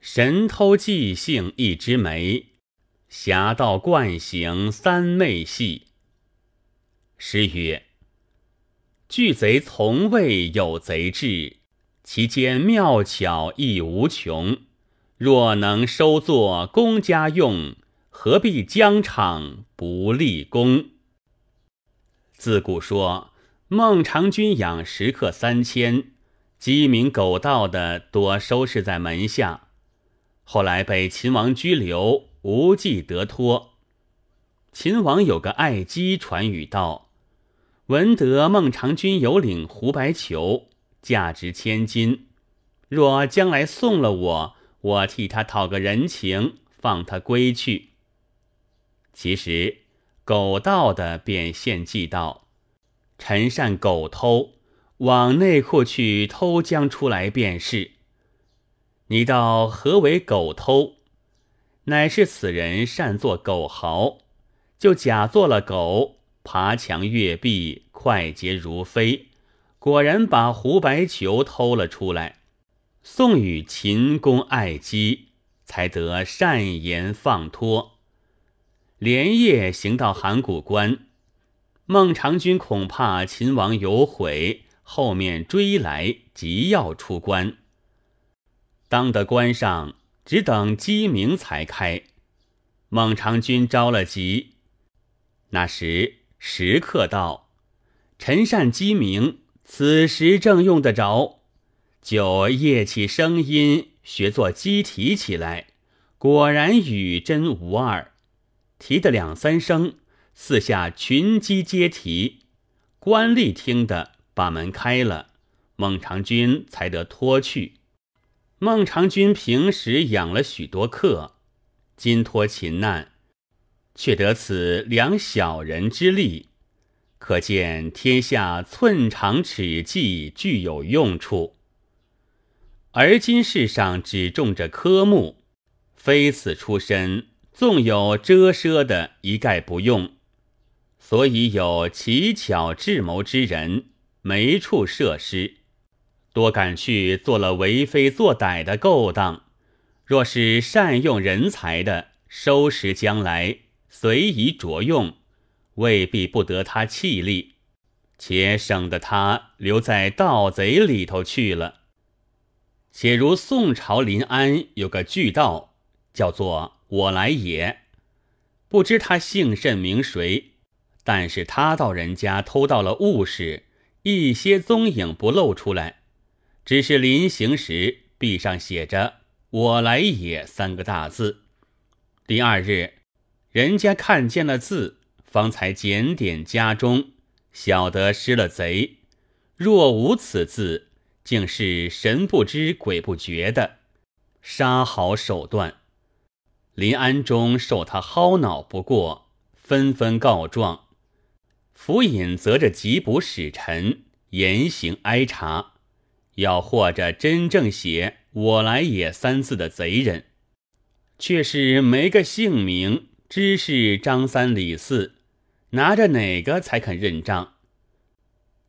神偷即兴一枝梅，侠盗惯行三昧戏。诗曰：巨贼从未有贼智，其间妙巧亦无穷。若能收作公家用，何必疆场不立功？自古说孟尝君养食客三千，鸡鸣狗盗的多收拾在门下。后来被秦王拘留，无计得脱。秦王有个爱姬传语道：“闻得孟尝君有领胡白裘，价值千金。若将来送了我，我替他讨个人情，放他归去。”其实狗盗的便献计道：“臣善狗偷，往内库去偷将出来便是。”你道何为狗偷？乃是此人善做狗豪，就假做了狗，爬墙越壁，快捷如飞，果然把胡白裘偷了出来，送与秦公爱姬，才得善言放脱。连夜行到函谷关，孟尝君恐怕秦王有悔，后面追来，急要出关。当得关上，只等鸡鸣才开。孟尝君着了急。那时食客道：“陈善鸡鸣，此时正用得着。”就夜起声音，学作鸡啼起来。果然与真无二，啼得两三声，四下群鸡皆啼。官吏听得，把门开了，孟尝君才得脱去。孟尝君平时养了许多客，今脱秦难，却得此两小人之力，可见天下寸长尺计具有用处。而今世上只种着科目，非此出身，纵有遮奢的，一概不用。所以有奇巧智谋之人，没处设施。多赶去做了为非作歹的勾当，若是善用人才的，收拾将来随意着用，未必不得他气力，且省得他留在盗贼里头去了。且如宋朝临安有个巨盗，叫做我来也，不知他姓甚名谁，但是他到人家偷到了物事，一些踪影不露出来。只是临行时壁上写着“我来也”三个大字。第二日，人家看见了字，方才检点家中，晓得失了贼。若无此字，竟是神不知鬼不觉的杀好手段。临安中受他薅恼不过，纷纷告状。府尹责着缉捕使臣，严刑挨查。要或者真正写“我来也”三字的贼人，却是没个姓名，知是张三李四，拿着哪个才肯认账？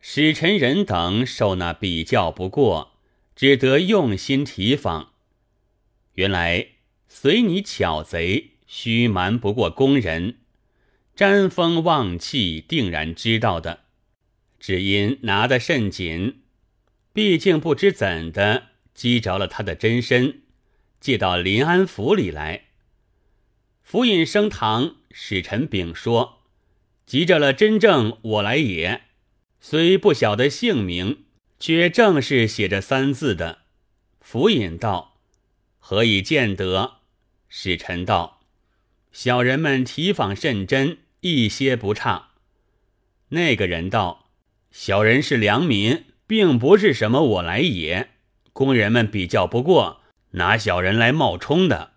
使臣人等受那比较不过，只得用心提防。原来随你巧贼，须瞒不过工人，沾风望气，定然知道的。只因拿得甚紧。毕竟不知怎的击着了他的真身，借到临安府里来。府尹升堂，使臣禀说：“急着了真正我来也，虽不晓得姓名，却正是写着三字的。”府尹道：“何以见得？”使臣道：“小人们提访甚真，一些不差。”那个人道：“小人是良民。”并不是什么我来也，工人们比较不过，拿小人来冒充的。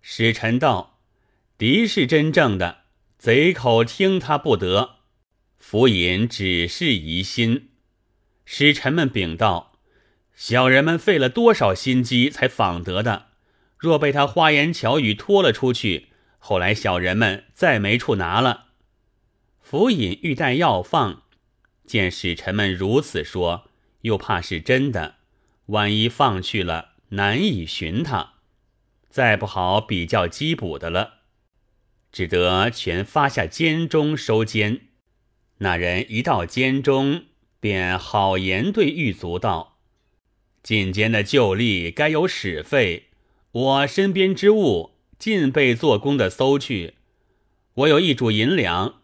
使臣道：“敌是真正的，贼口听他不得。”府尹只是疑心。使臣们禀道：“小人们费了多少心机才访得的？若被他花言巧语拖了出去，后来小人们再没处拿了。”府尹欲待要放。见使臣们如此说，又怕是真的，万一放去了，难以寻他，再不好比较缉捕的了，只得全发下监中收监。那人一到监中，便好言对狱卒道：“进监的旧吏该有使费，我身边之物尽被做工的搜去。我有一主银两，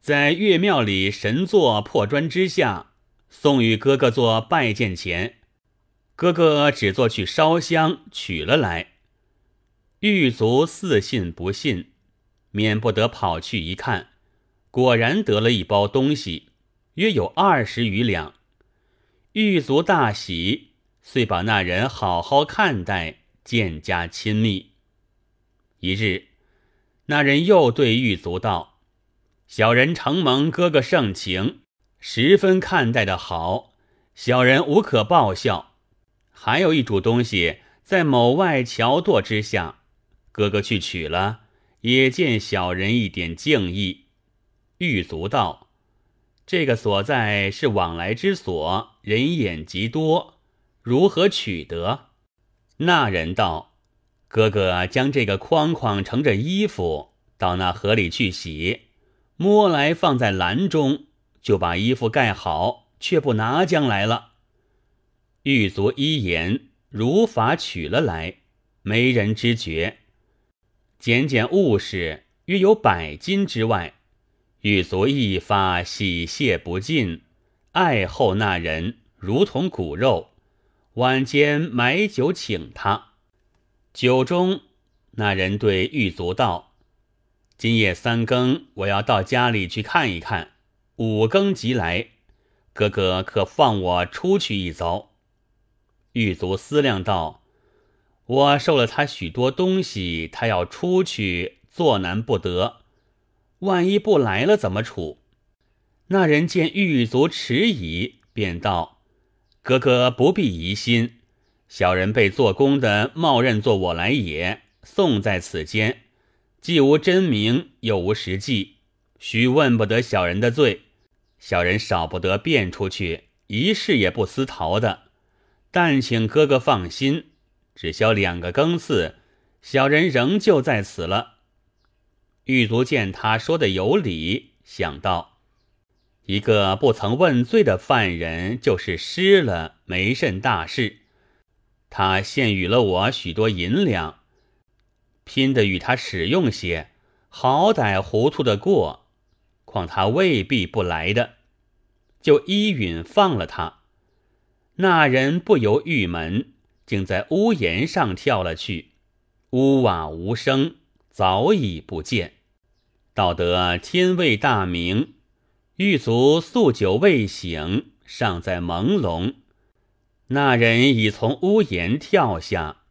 在岳庙里神座破砖之下，送与哥哥做拜见钱。”哥哥只做去烧香取了来，狱卒似信不信，免不得跑去一看，果然得了一包东西，约有二十余两。狱卒大喜，遂把那人好好看待，渐加亲密。一日，那人又对狱卒道：“小人承蒙哥哥盛情，十分看待的好，小人无可报效。”还有一主东西在某外桥垛之下，哥哥去取了，也见小人一点敬意。狱卒道：“这个所在是往来之所，人眼极多，如何取得？”那人道：“哥哥将这个筐筐盛着衣服到那河里去洗，摸来放在篮中，就把衣服盖好，却不拿将来了。”狱卒一言，如法取了来，没人知觉。检检物事，约有百斤之外。狱卒一发喜谢不尽，爱厚那人如同骨肉。晚间买酒请他，酒中那人对狱卒道：“今夜三更，我要到家里去看一看。五更即来，哥哥可放我出去一遭。”狱卒思量道：“我受了他许多东西，他要出去，做难不得。万一不来了，怎么处？”那人见狱卒迟疑，便道：“哥哥不必疑心，小人被做工的冒认做我来也，送在此间，既无真名，又无实际，须问不得小人的罪。小人少不得变出去，一事也不思逃的。”但请哥哥放心，只消两个更次，小人仍旧在此了。狱卒见他说的有理，想到一个不曾问罪的犯人，就是失了，没甚大事。他献与了我许多银两，拼得与他使用些，好歹糊涂的过。况他未必不来的，就依允放了他。那人不由狱门，竟在屋檐上跳了去。屋瓦无声，早已不见。到得天未大明，狱卒宿酒未醒，尚在朦胧。那人已从屋檐跳下，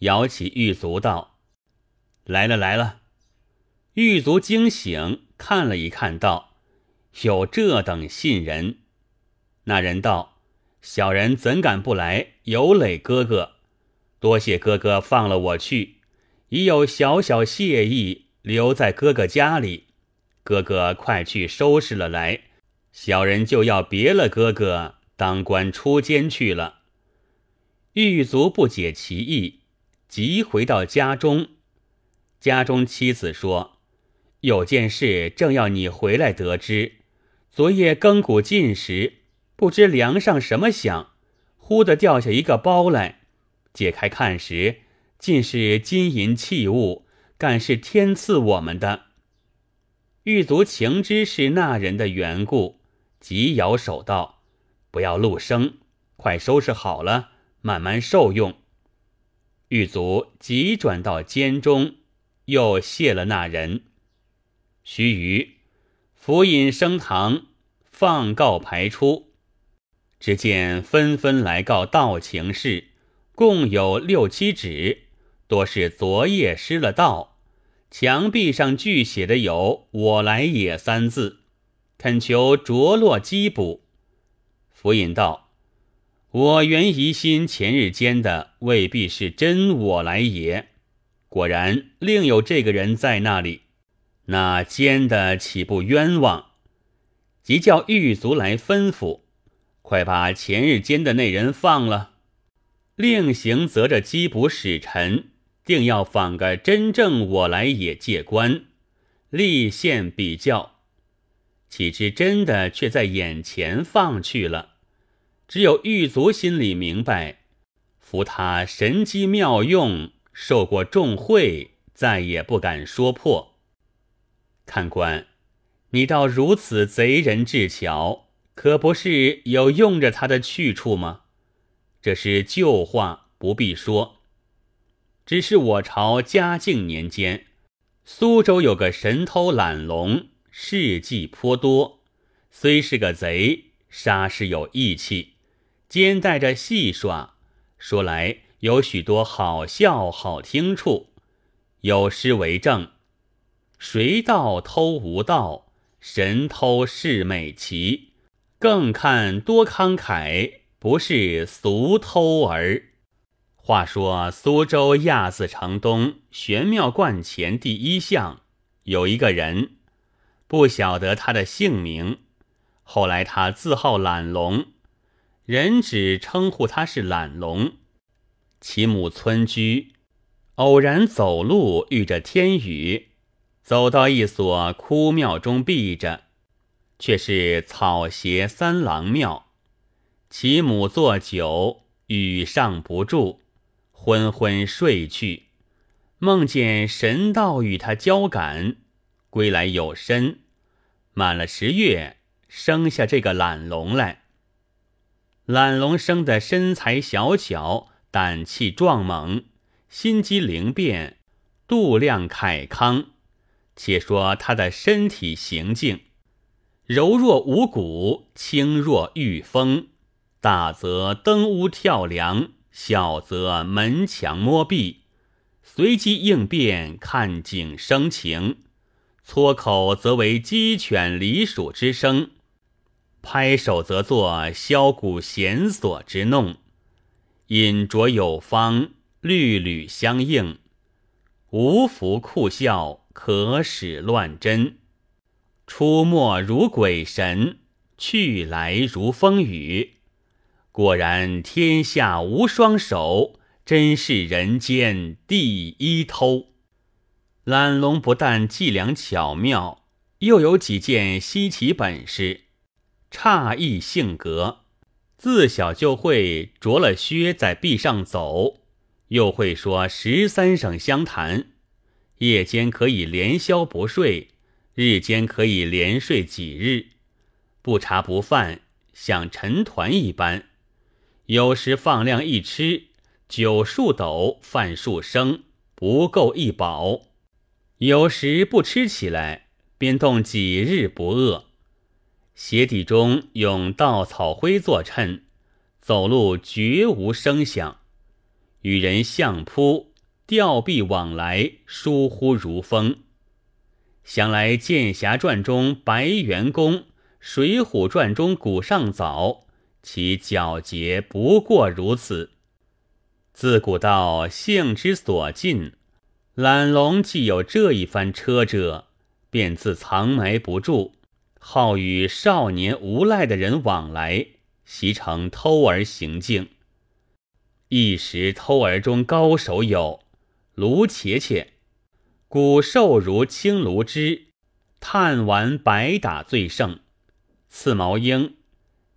摇起狱卒道：“来了来了。”狱卒惊醒，看了一看，道：“有这等信人。”那人道。小人怎敢不来？有累哥哥，多谢哥哥放了我去，已有小小谢意，留在哥哥家里。哥哥快去收拾了来，小人就要别了哥哥，当官出监去了。狱卒不解其意，即回到家中。家中妻子说：“有件事正要你回来得知。昨夜更鼓尽时。”不知梁上什么响，忽的掉下一个包来，解开看时，尽是金银器物，敢是天赐我们的。狱卒情知是那人的缘故，急摇手道：“不要露声，快收拾好了，慢慢受用。”狱卒急转到监中，又谢了那人。须臾，府尹升堂，放告排出。只见纷纷来告道情事，共有六七纸，多是昨夜失了道。墙壁上俱写的有“我来也”三字，恳求着落缉捕。府尹道：“我原疑心前日间的未必是真我来也，果然另有这个人在那里，那奸的岂不冤枉？即叫狱卒来吩咐。”快把前日奸的那人放了，另行责着缉捕使臣，定要访个真正我来也借官，立宪比较。岂知真的却在眼前放去了。只有狱卒心里明白，服他神机妙用，受过重贿，再也不敢说破。看官，你倒如此贼人智巧，可不是有用着他的去处吗？这是旧话，不必说。只是我朝嘉靖年间，苏州有个神偷懒龙，事迹颇多，虽是个贼，杀是有义气，兼带着戏耍，说来有许多好笑好听处。有诗为证：“谁道偷无道，神偷是美奇。更看多慷慨，不是俗偷儿。”话说苏州亚子城东玄妙观前第一巷有一个人，不晓得他的姓名。后来他自号懒龙，人只称呼他是懒龙。其母村居，偶然走路遇着天雨，走到一所枯庙中避着，却是草鞋三郎庙。其母坐久，雨上不住。昏昏睡去，梦见神道与他交感，归来有身，满了十月，生下这个懒龙来。懒龙生的身材小巧，胆气壮猛，心机灵便，度量凯康。且说他的身体行径，柔若无骨，轻若御风，大则登屋跳梁。小则门墙摸壁，随机应变，看景生情；撮口则为鸡犬离鼠之声，拍手则作箫鼓弦索之弄。饮酌有方，律吕相应，无福酷笑，可使乱真。出没如鬼神，去来如风雨。果然天下无双手，真是人间第一偷。懒龙不但伎俩巧妙，又有几件稀奇本事，诧异性格。自小就会着了靴在壁上走，又会说十三省相谈，夜间可以连宵不睡，日间可以连睡几日，不茶不饭，像陈团一般。有时放量一吃，酒数斗，饭数升，不够一饱；有时不吃起来，便冻几日不饿。鞋底中用稻草灰作衬，走路绝无声响。与人相扑、吊臂往来，疏忽如风。想来《剑侠传》中白猿公，《水浒传》中古上早。其皎洁不过如此。自古道性之所近，懒龙既有这一番车辙，便自藏埋不住，好与少年无赖的人往来，习成偷儿行径。一时偷儿中高手有卢茄茄，骨瘦如青卢枝，炭丸白打最胜，刺毛鹰。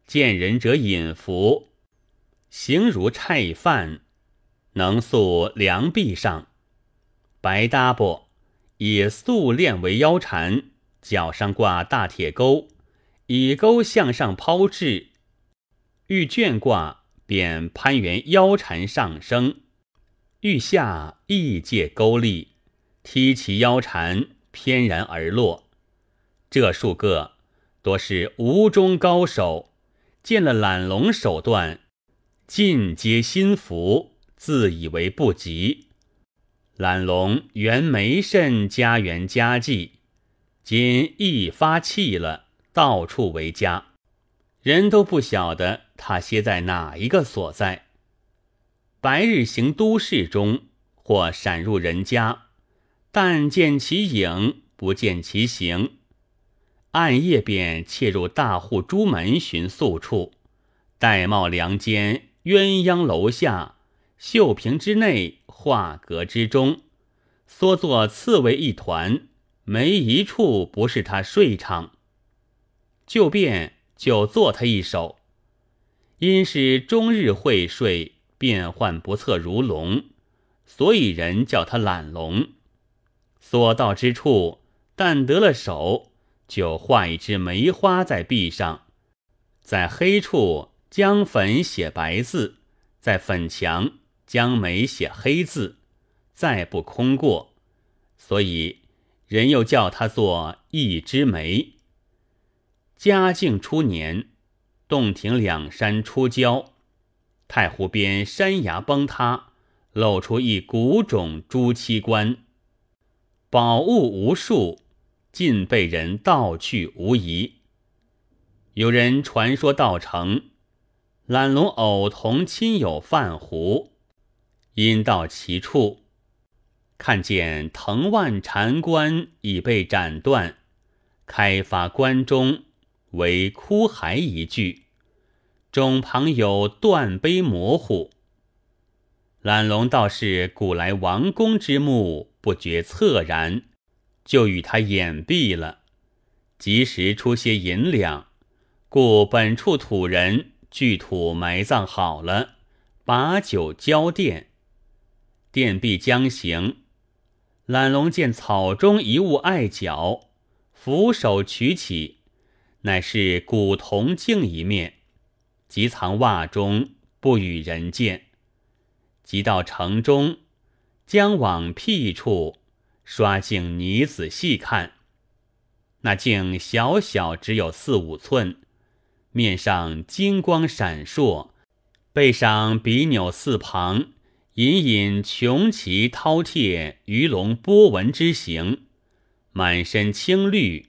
见人者引服，形如菜饭，能塑梁壁上。白搭布以素练为腰缠，脚上挂大铁钩，以钩向上抛掷。欲卷挂，便攀援腰缠上升；欲下，亦借钩力，踢其腰缠，翩然而落。这数个多是吴中高手。见了懒龙手段，尽皆心服，自以为不及。懒龙原没甚家园家计，今一发气了，到处为家，人都不晓得他歇在哪一个所在。白日行都市中，或闪入人家，但见其影，不见其形。暗夜便窃入大户朱门寻宿处，玳瑁梁间鸳鸯楼下，绣屏之内，画阁之中，缩作刺猬一团，没一处不是他睡场。就便就做他一手，因是终日会睡，变幻不测如龙，所以人叫他懒龙。所到之处，但得了手，就画一只梅花在壁上，在黑处将粉写白字，在粉墙将梅写黑字，再不空过，所以人又叫他做一枝梅。嘉靖初年，洞庭两山出礁，太湖边山崖崩塌，露出一古冢朱漆棺。宝物无数，尽被人盗去无疑。有人传说道成，懒龙偶同亲友泛湖，因到其处，看见藤蔓禅关已被斩断，开发关中为枯骸一具，冢旁有断碑模糊。懒龙道士古来王公之墓。不觉恻然，就与他掩蔽了，及时出些银两，故本处土人聚土埋葬好了，把酒交奠。奠毕将行，懒龙见草中一物碍脚，俯手取起，乃是古铜镜一面，即藏袜中，不与人见。即到城中。将往僻处刷镜泥仔细看，那镜小小只有四五寸，面上金光闪烁，背上比钮四旁隐隐琼奇饕餮、鱼龙波纹之形，满身青绿，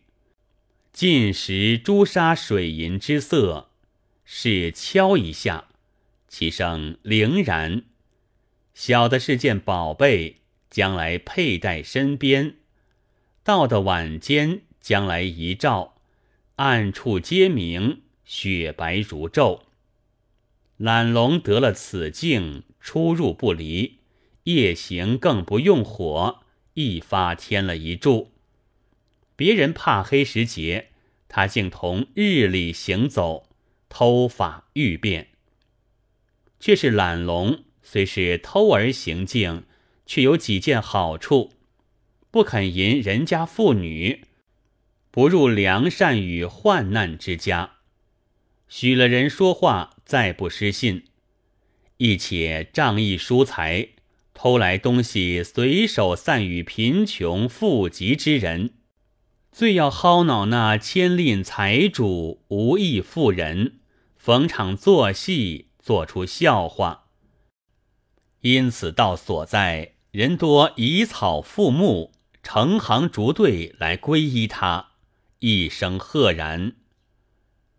尽时朱砂水银之色，是敲一下，其声灵然。小的是件宝贝，将来佩戴身边；到的晚间，将来一照，暗处皆明，雪白如昼。懒龙得了此镜，出入不离，夜行更不用火，一发添了一柱。别人怕黑时节，他竟同日里行走，偷法欲变，却是懒龙。虽是偷儿行径，却有几件好处：不肯淫人家妇女，不入良善与患难之家，许了人说话再不失信；亦且仗义疏财，偷来东西随手散与贫穷富极之人，最要薅恼那千吝财主无义妇人，逢场作戏，做出笑话。因此，道所在人多以草覆木，成行逐队来皈依他，一声赫然。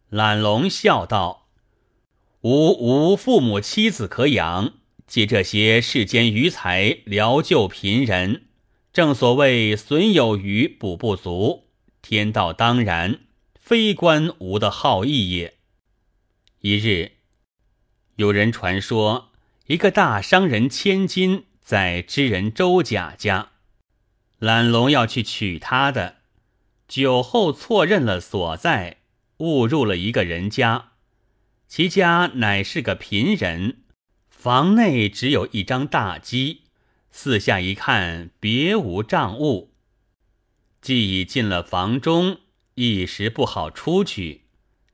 懒龙笑道：“吾无父母妻子可养，借这些世间余财疗救贫人，正所谓损有余补不足，天道当然，非关吾的好意也。”一日，有人传说。一个大商人千金在知人周甲家，懒龙要去娶她的，酒后错认了所在，误入了一个人家。其家乃是个贫人，房内只有一张大机，四下一看，别无障物。既已进了房中，一时不好出去，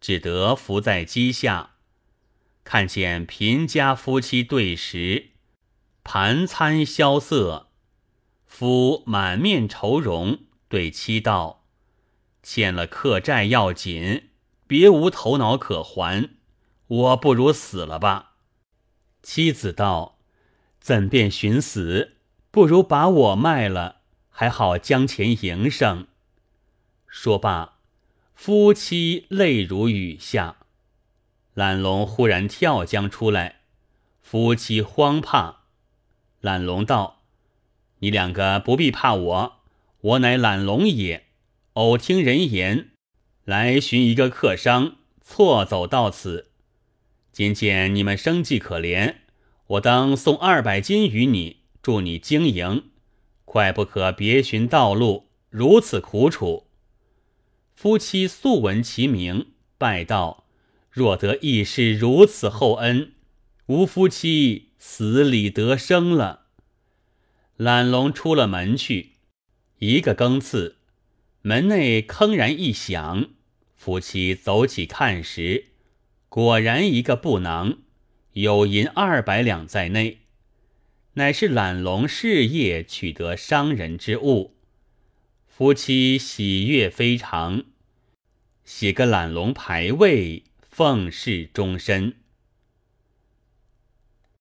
只得伏在机下。看见贫家夫妻对食，盘餐萧瑟，夫满面愁容，对妻道：“欠了客债要紧，别无头脑可还，我不如死了吧。”妻子道：“怎便寻死？不如把我卖了，还好将钱营生。”说罢，夫妻泪如雨下。懒龙忽然跳江出来，夫妻慌怕。懒龙道：“你两个不必怕我，我乃懒龙也。偶听人言，来寻一个客商，错走到此。今见你们生计可怜，我当送二百金与你，助你经营，快不可别寻道路，如此苦楚。”夫妻素闻其名，拜道：“若得义士如此厚恩，吾夫妻死里得生了。”懒龙出了门去，一个更次，门内铿然一响，夫妻走起看时，果然一个布囊，有银二百两在内，乃是懒龙事业取得商人之物。夫妻喜悦非常，写个懒龙牌位，奉侍终身。